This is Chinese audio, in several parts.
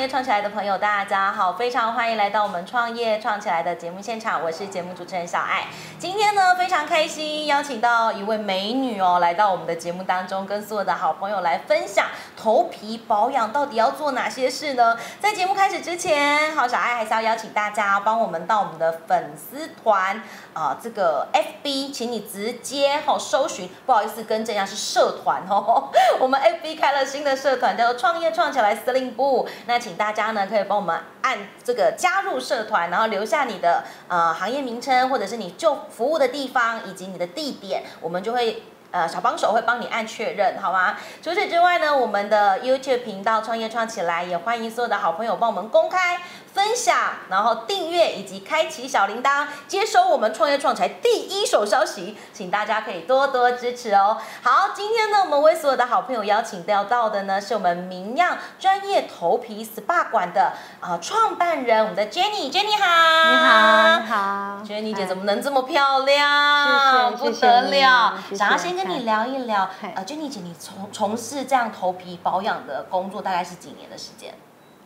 业创起来的朋友，大家好，非常欢迎来到我们创业创起来的节目现场，我是节目主持人小爱。今天呢，非常开心邀请到一位美女哦，来到我们的节目当中，跟所有的好朋友来分享头皮保养到底要做哪些事呢？在节目开始之前，好，小爱还是要邀请大家帮我们到我们的粉丝团啊，这个 FB，请你直接哦搜寻，不好意思，跟这样是社团哦，我们 FB 开了新的社团，叫做创业创起来司令部。那请请大家呢，可以帮我们按这个加入社团，然后留下你的呃行业名称，或者是你就服务的地方以及你的地点，我们就会呃小帮手会帮你按确认，好吗？除此之外呢，我们的 YouTube 频道创业创起来，也欢迎所有的好朋友帮我们公开。分享，然后订阅以及开启小铃铛，接收我们创业创财第一手消息，请大家可以多多支持哦。好，今天呢，我们为所有的好朋友邀请到到的呢，是我们明漾专业头皮 SPA 馆的啊创办人，我们的 Jenny，Jenny 好，你好，你好，Jenny 姐怎么能这么漂亮？谢谢不得了，想要先跟你聊一聊，呃，Jenny 姐，你从从事这样头皮保养的工作大概是几年的时间？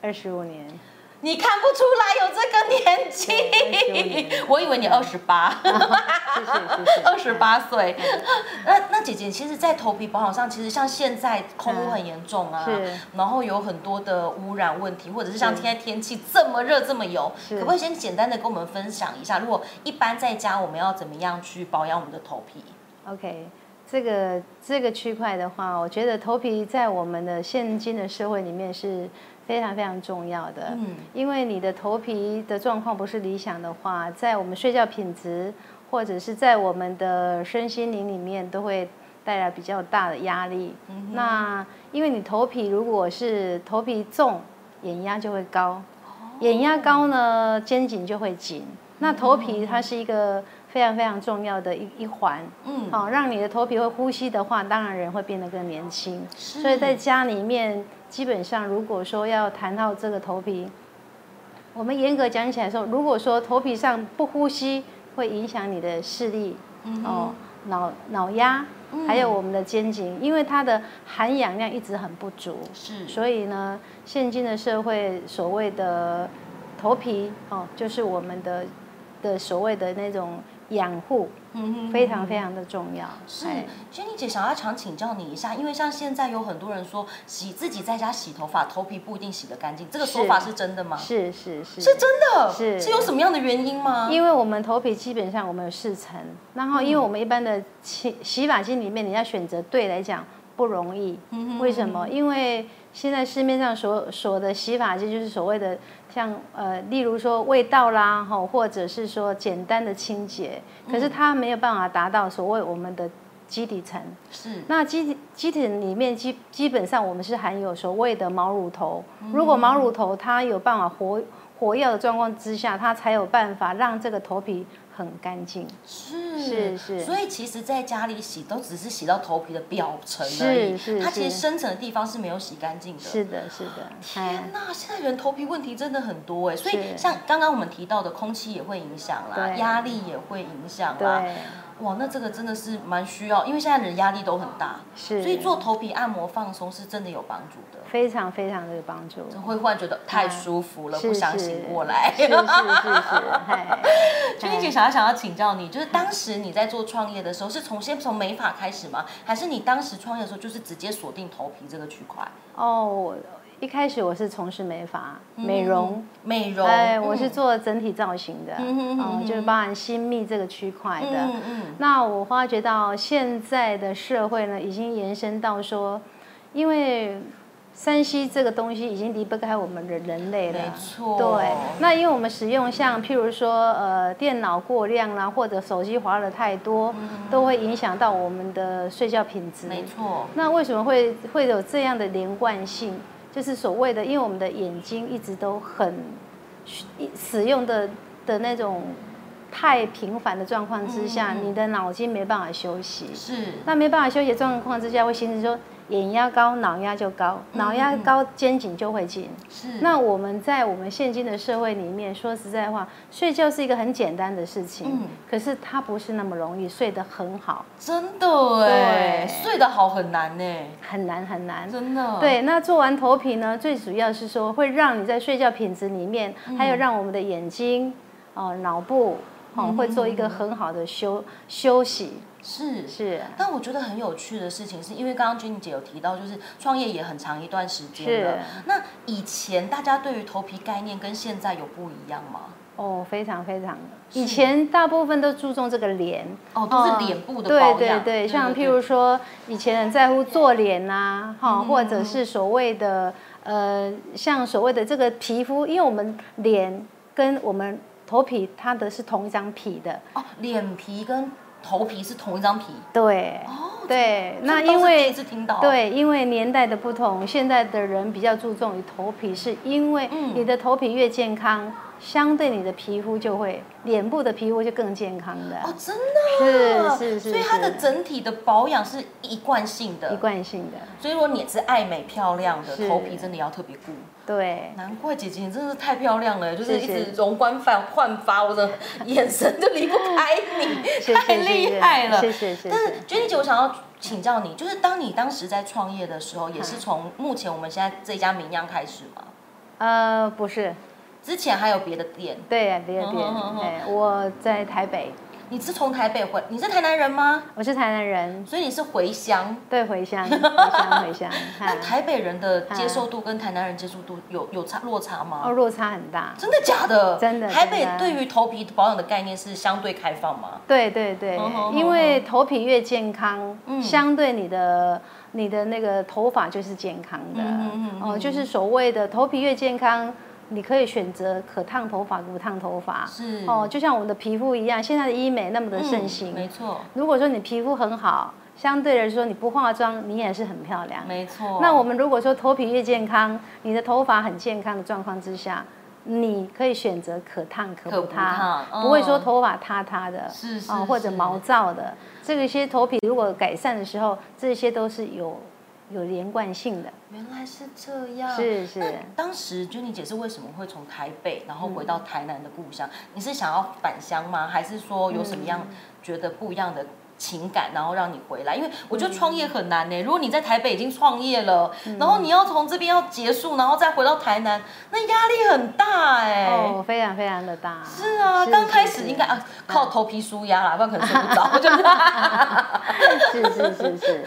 二十五年。你看不出来有这个年纪，我以为你二十八，二十八岁。那那姐姐，其实，在头皮保养上，其实像现在空污很严重啊，然后有很多的污染问题，或者是像现在天气这么热这么油，可不可以先简单的跟我们分享一下？如果一般在家，我们要怎么样去保养我们的头皮？OK，这个这个区块的话，我觉得头皮在我们的现今的社会里面是。非常非常重要的，嗯，因为你的头皮的状况不是理想的话，在我们睡觉品质或者是在我们的身心灵里面都会带来比较大的压力。那因为你头皮如果是头皮重，眼压就会高，眼压高呢，肩颈就会紧。那头皮它是一个非常非常重要的一一环，嗯，好，让你的头皮会呼吸的话，当然人会变得更年轻。所以在家里面。基本上，如果说要谈到这个头皮，我们严格讲起来说，如果说头皮上不呼吸，会影响你的视力，嗯哦，脑脑压，还有我们的肩颈，因为它的含氧量一直很不足，是，所以呢，现今的社会所谓的头皮，哦，就是我们的的所谓的那种。养护，嗯非常非常的重要。是，娟妮姐想要常请教你一下，因为像现在有很多人说洗自己在家洗头发，头皮不一定洗得干净，这个说法是真的吗？是是是，是真的，是是有什么样的原因吗？因为我们头皮基本上我们有四层，然后因为我们一般的洗洗发精里面，你要选择对来讲不容易。为什么？因为现在市面上所所的洗发剂就是所谓的。像呃，例如说味道啦，吼，或者是说简单的清洁，可是它没有办法达到所谓我们的基底层。是。那基体基体里面基基本上我们是含有所谓的毛乳头，如果毛乳头它有办法活活跃的状况之下，它才有办法让这个头皮。很干净，是是是，所以其实在家里洗都只是洗到头皮的表层而已，它其实深层的地方是没有洗干净的。是的，是的。天哪，现在人头皮问题真的很多哎，所以像刚刚我们提到的，空气也会影响啦，压力也会影响啦。哇，那这个真的是蛮需要，因为现在人压力都很大，是，所以做头皮按摩放松是真的有帮助的，非常非常的有帮助。会忽然觉得太舒服了，不想醒过来。是是是。君妮姐想要想要请教你，就是当时你在做创业的时候，是从先从美发开始吗？还是你当时创业的时候就是直接锁定头皮这个区块？哦。一开始我是从事美发、美容、美容，哎，我是做整体造型的，嗯，就是包含新密这个区块的。那我发觉到现在的社会呢，已经延伸到说，因为山西这个东西已经离不开我们的人类了，没错。对，那因为我们使用像譬如说呃电脑过量啦，或者手机滑的太多，都会影响到我们的睡觉品质，没错。那为什么会会有这样的连贯性？就是所谓的，因为我们的眼睛一直都很使用的的那种太频繁的状况之下，你的脑筋没办法休息。是。那没办法休息状况之下，会形成说。眼压高，脑压就高，脑压高，肩颈就会紧。是。那我们在我们现今的社会里面，说实在话，睡觉是一个很简单的事情。嗯。可是它不是那么容易睡得很好。真的哎。睡得好很难呢。很难很难。真的。对，那做完头皮呢，最主要是说会让你在睡觉品质里面，还有让我们的眼睛、哦脑部，哦会做一个很好的休休息。是是，但我觉得很有趣的事情，是因为刚刚君姐有提到，就是创业也很长一段时间了。那以前大家对于头皮概念跟现在有不一样吗？哦，非常非常。以前大部分都注重这个脸，哦，都是脸部的保养。对对对，像譬如说，以前很在乎做脸呐，哈，或者是所谓的呃，像所谓的这个皮肤，因为我们脸跟我们头皮它的是同一张皮的。哦，脸皮跟。头皮是同一张皮，对，哦对，那因为对，因为年代的不同，现在的人比较注重于头皮，是因为你的头皮越健康。相对你的皮肤就会，脸部的皮肤就更健康的哦，真的，是是是，所以它的整体的保养是一贯性的，一贯性的。所以如果你是爱美漂亮的，头皮真的要特别顾。对，难怪姐姐你真的是太漂亮了，就是一直容光焕焕发，我的眼神都离不开你，太厉害了。谢谢谢谢。但是娟姐，我想要请教你，就是当你当时在创业的时候，也是从目前我们现在这家名样开始吗？呃，不是。之前还有别的店，对，别的店。哎，我在台北。你是从台北回？你是台南人吗？我是台南人，所以你是回乡。对，回乡，回乡，回乡。那台北人的接受度跟台南人接受度有有差落差吗？哦，落差很大。真的假的？真的。台北对于头皮保养的概念是相对开放吗？对对对，因为头皮越健康，相对你的你的那个头发就是健康的。哦，就是所谓的头皮越健康。你可以选择可烫头发、不烫头发，是哦，就像我们的皮肤一样，现在的医美那么的盛行，没错。如果说你皮肤很好，相对来说你不化妆，你也是很漂亮，没错。那我们如果说头皮越健康，你的头发很健康的状况之下，你可以选择可烫可不烫，不会说头发塌塌的，是是，或者毛躁的，这个些头皮如果改善的时候，这些都是有。有连贯性的，原来是这样。是是。当时 Jenny 姐是为什么会从台北，然后回到台南的故乡？你是想要返乡吗？还是说有什么样觉得不一样的？情感，然后让你回来，因为我觉得创业很难呢。如果你在台北已经创业了，然后你要从这边要结束，然后再回到台南，那压力很大哎。哦，非常非常的大。是啊，刚开始应该啊靠头皮舒压啦，不然可能睡不着。是是是是，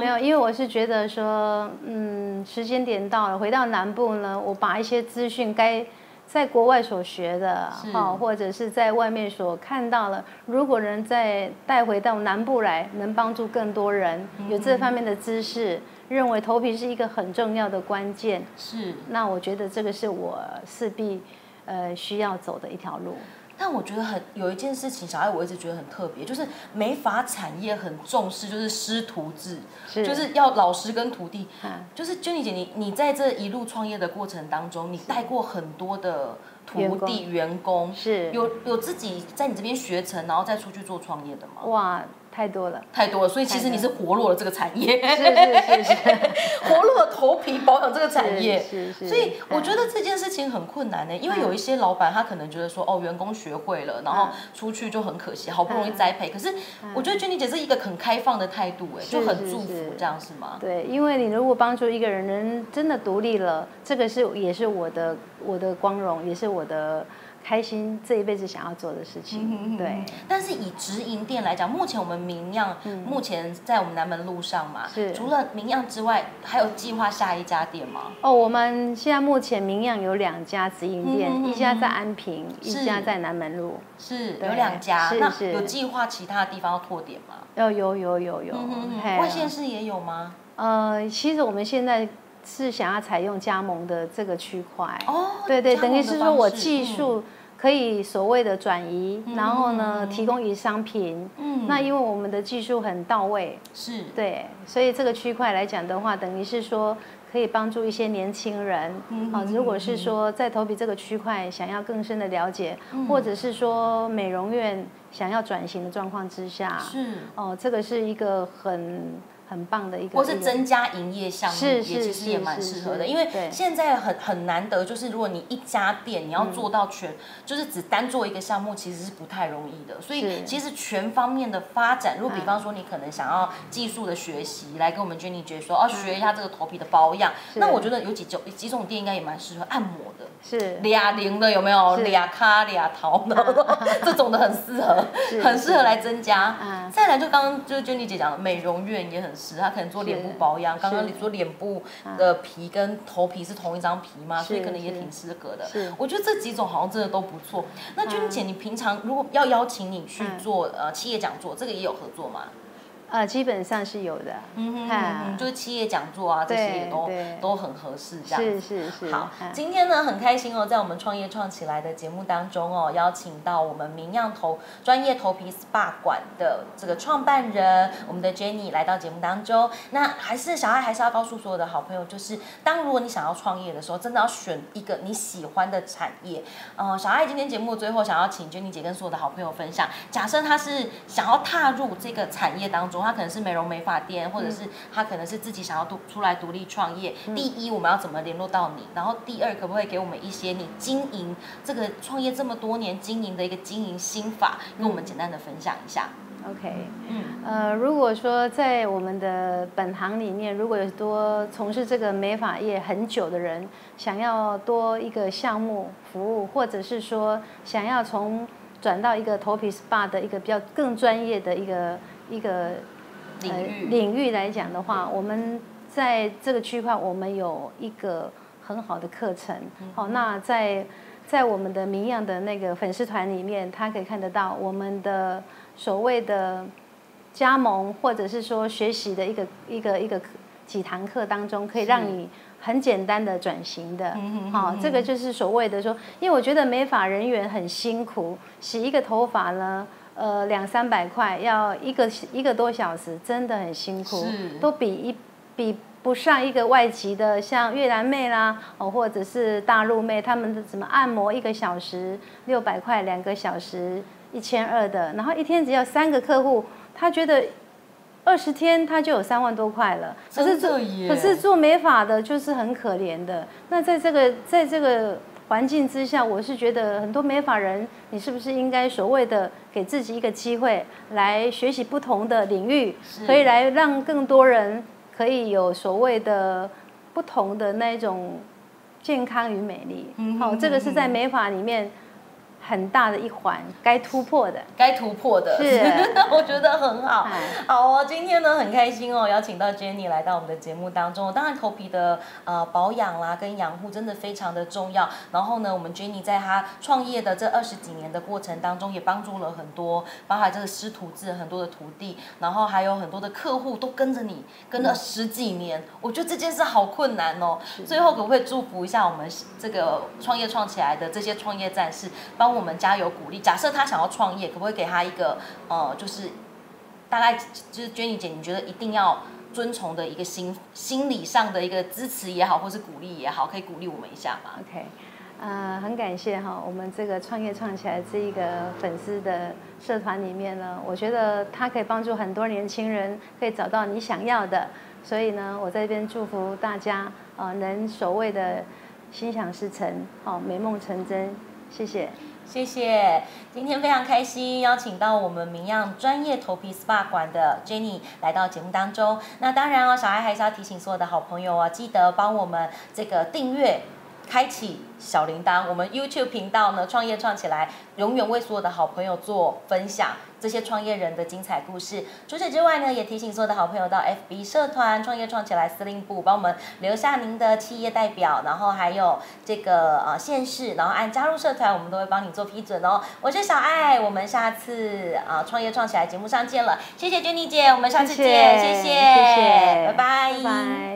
没有，因为我是觉得说，嗯，时间点到了，回到南部呢，我把一些资讯该。在国外所学的，哈，或者是在外面所看到了，如果能再带回到南部来，能帮助更多人有这方面的知识，认为头皮是一个很重要的关键，是。那我觉得这个是我势必，呃，需要走的一条路。但我觉得很有一件事情，小爱我一直觉得很特别，就是美发产业很重视，就是师徒制，就是要老师跟徒弟。就是 Jenny 姐，你你在这一路创业的过程当中，你带过很多的徒弟员工，是有有自己在你这边学成，然后再出去做创业的吗？哇！太多了，太多了，所以其实你是活络了这个产业，是是是，活络了头皮保养这个产业，是是。所以我觉得这件事情很困难呢，因为有一些老板他可能觉得说，哦，员工学会了，然后出去就很可惜，好不容易栽培。可是我觉得娟妮姐是一个很开放的态度，哎，就很祝福这样是吗？对，因为你如果帮助一个人能真的独立了，这个是也是我的我的光荣，也是我的。开心这一辈子想要做的事情，对。但是以直营店来讲，目前我们明酿目前在我们南门路上嘛，是。除了明酿之外，还有计划下一家店吗？哦，我们现在目前明酿有两家直营店，一家在安平，一家在南门路，是有两家。那有计划其他地方要拓点吗？有有有有有。外县市也有吗？呃，其实我们现在。是想要采用加盟的这个区块，哦，对对，等于是说我技术可以所谓的转移，然后呢提供于商品，嗯，那因为我们的技术很到位，是，对，所以这个区块来讲的话，等于是说可以帮助一些年轻人。啊，如果是说在头皮这个区块想要更深的了解，或者是说美容院想要转型的状况之下，是。哦，这个是一个很。很棒的一个，或是增加营业项目，也其实也蛮适合的。因为现在很很难得，就是如果你一家店你要做到全，就是只单做一个项目，其实是不太容易的。所以其实全方面的发展，如果比方说你可能想要技术的学习，来跟我们 Jenny 姐说，哦，学一下这个头皮的保养，那我觉得有几种几种店应该也蛮适合按摩的，是。俩零的有没有？俩卡俩桃的 这种的很适合，很适合来增加。再来就刚刚就是 Jenny 姐讲的美容院也很。是，他可能做脸部保养。刚刚你说脸部的皮跟头皮是同一张皮嘛，所以可能也挺适合的。我觉得这几种好像真的都不错。那君姐，你平常如果要邀请你去做呃企业讲座，这个也有合作吗？呃，基本上是有的，嗯哼，就是企业讲座啊，这些也都都很合适，这样是是是。好，今天呢很开心哦，在我们创业创起来的节目当中哦，邀请到我们明样头专业头皮 SPA 馆的这个创办人，我们的 Jenny 来到节目当中。那还是小爱还是要告诉所有的好朋友，就是当如果你想要创业的时候，真的要选一个你喜欢的产业。呃，小爱今天节目最后想要请 Jenny 姐跟所有的好朋友分享，假设他是想要踏入这个产业当中。他可能是美容美发店，或者是他可能是自己想要独出来独立创业。第一，我们要怎么联络到你？然后第二，可不可以给我们一些你经营这个创业这么多年经营的一个经营心法，跟我们简单的分享一下？OK，嗯，呃，如果说在我们的本行里面，如果有多从事这个美发业很久的人，想要多一个项目服务，或者是说想要从转到一个头皮 SPA 的一个比较更专业的一个一个。领域领域来讲的话，我们在这个区块，我们有一个很好的课程。好，那在在我们的明样的那个粉丝团里面，他可以看得到我们的所谓的加盟，或者是说学习的一个一个一个几堂课当中，可以让你很简单的转型的。好，这个就是所谓的说，因为我觉得美发人员很辛苦，洗一个头发呢。呃，两三百块要一个一个多小时，真的很辛苦，都比一比不上一个外籍的，像越南妹啦，哦，或者是大陆妹，他们的怎么按摩一个小时六百块，两个小时一千二的，然后一天只要三个客户，他觉得二十天他就有三万多块了。可是做可是做美发的就是很可怜的。那在这个在这个。环境之下，我是觉得很多美法人，你是不是应该所谓的给自己一个机会，来学习不同的领域，可以来让更多人可以有所谓的不同的那种健康与美丽。好，这个是在美法里面。很大的一环，该突破的，该突破的，是，我觉得很好。好哦，今天呢很开心哦，邀请到 Jenny 来到我们的节目当中。当然，头皮的呃保养啦跟养护真的非常的重要。然后呢，我们 Jenny 在她创业的这二十几年的过程当中，也帮助了很多，包含这个师徒制很多的徒弟，然后还有很多的客户都跟着你跟了十几年。我觉得这件事好困难哦。最后可不可以祝福一下我们这个创业创起来的这些创业战士，帮。我们加油鼓励。假设他想要创业，可不可以给他一个呃，就是大概就是 Jenny 姐，你觉得一定要遵从的一个心心理上的一个支持也好，或是鼓励也好，可以鼓励我们一下吗？OK，呃，很感谢哈，我们这个创业创起来这一个粉丝的社团里面呢，我觉得它可以帮助很多年轻人可以找到你想要的，所以呢，我在这边祝福大家呃，能所谓的心想事成，好，美梦成真，谢谢。谢谢，今天非常开心，邀请到我们明漾专业头皮 SPA 馆的 Jenny 来到节目当中。那当然哦，小爱还是要提醒所有的好朋友哦，记得帮我们这个订阅。开启小铃铛，我们 YouTube 频道呢，创业创起来，永远为所有的好朋友做分享这些创业人的精彩故事。除此之外呢，也提醒所有的好朋友到 FB 社团创业创起来司令部，帮我们留下您的企业代表，然后还有这个呃县市，然后按加入社团，我们都会帮你做批准哦。我是小爱，我们下次啊创业创起来节目上见了，谢谢娟妮姐，我们下次见，谢谢，谢谢，拜拜。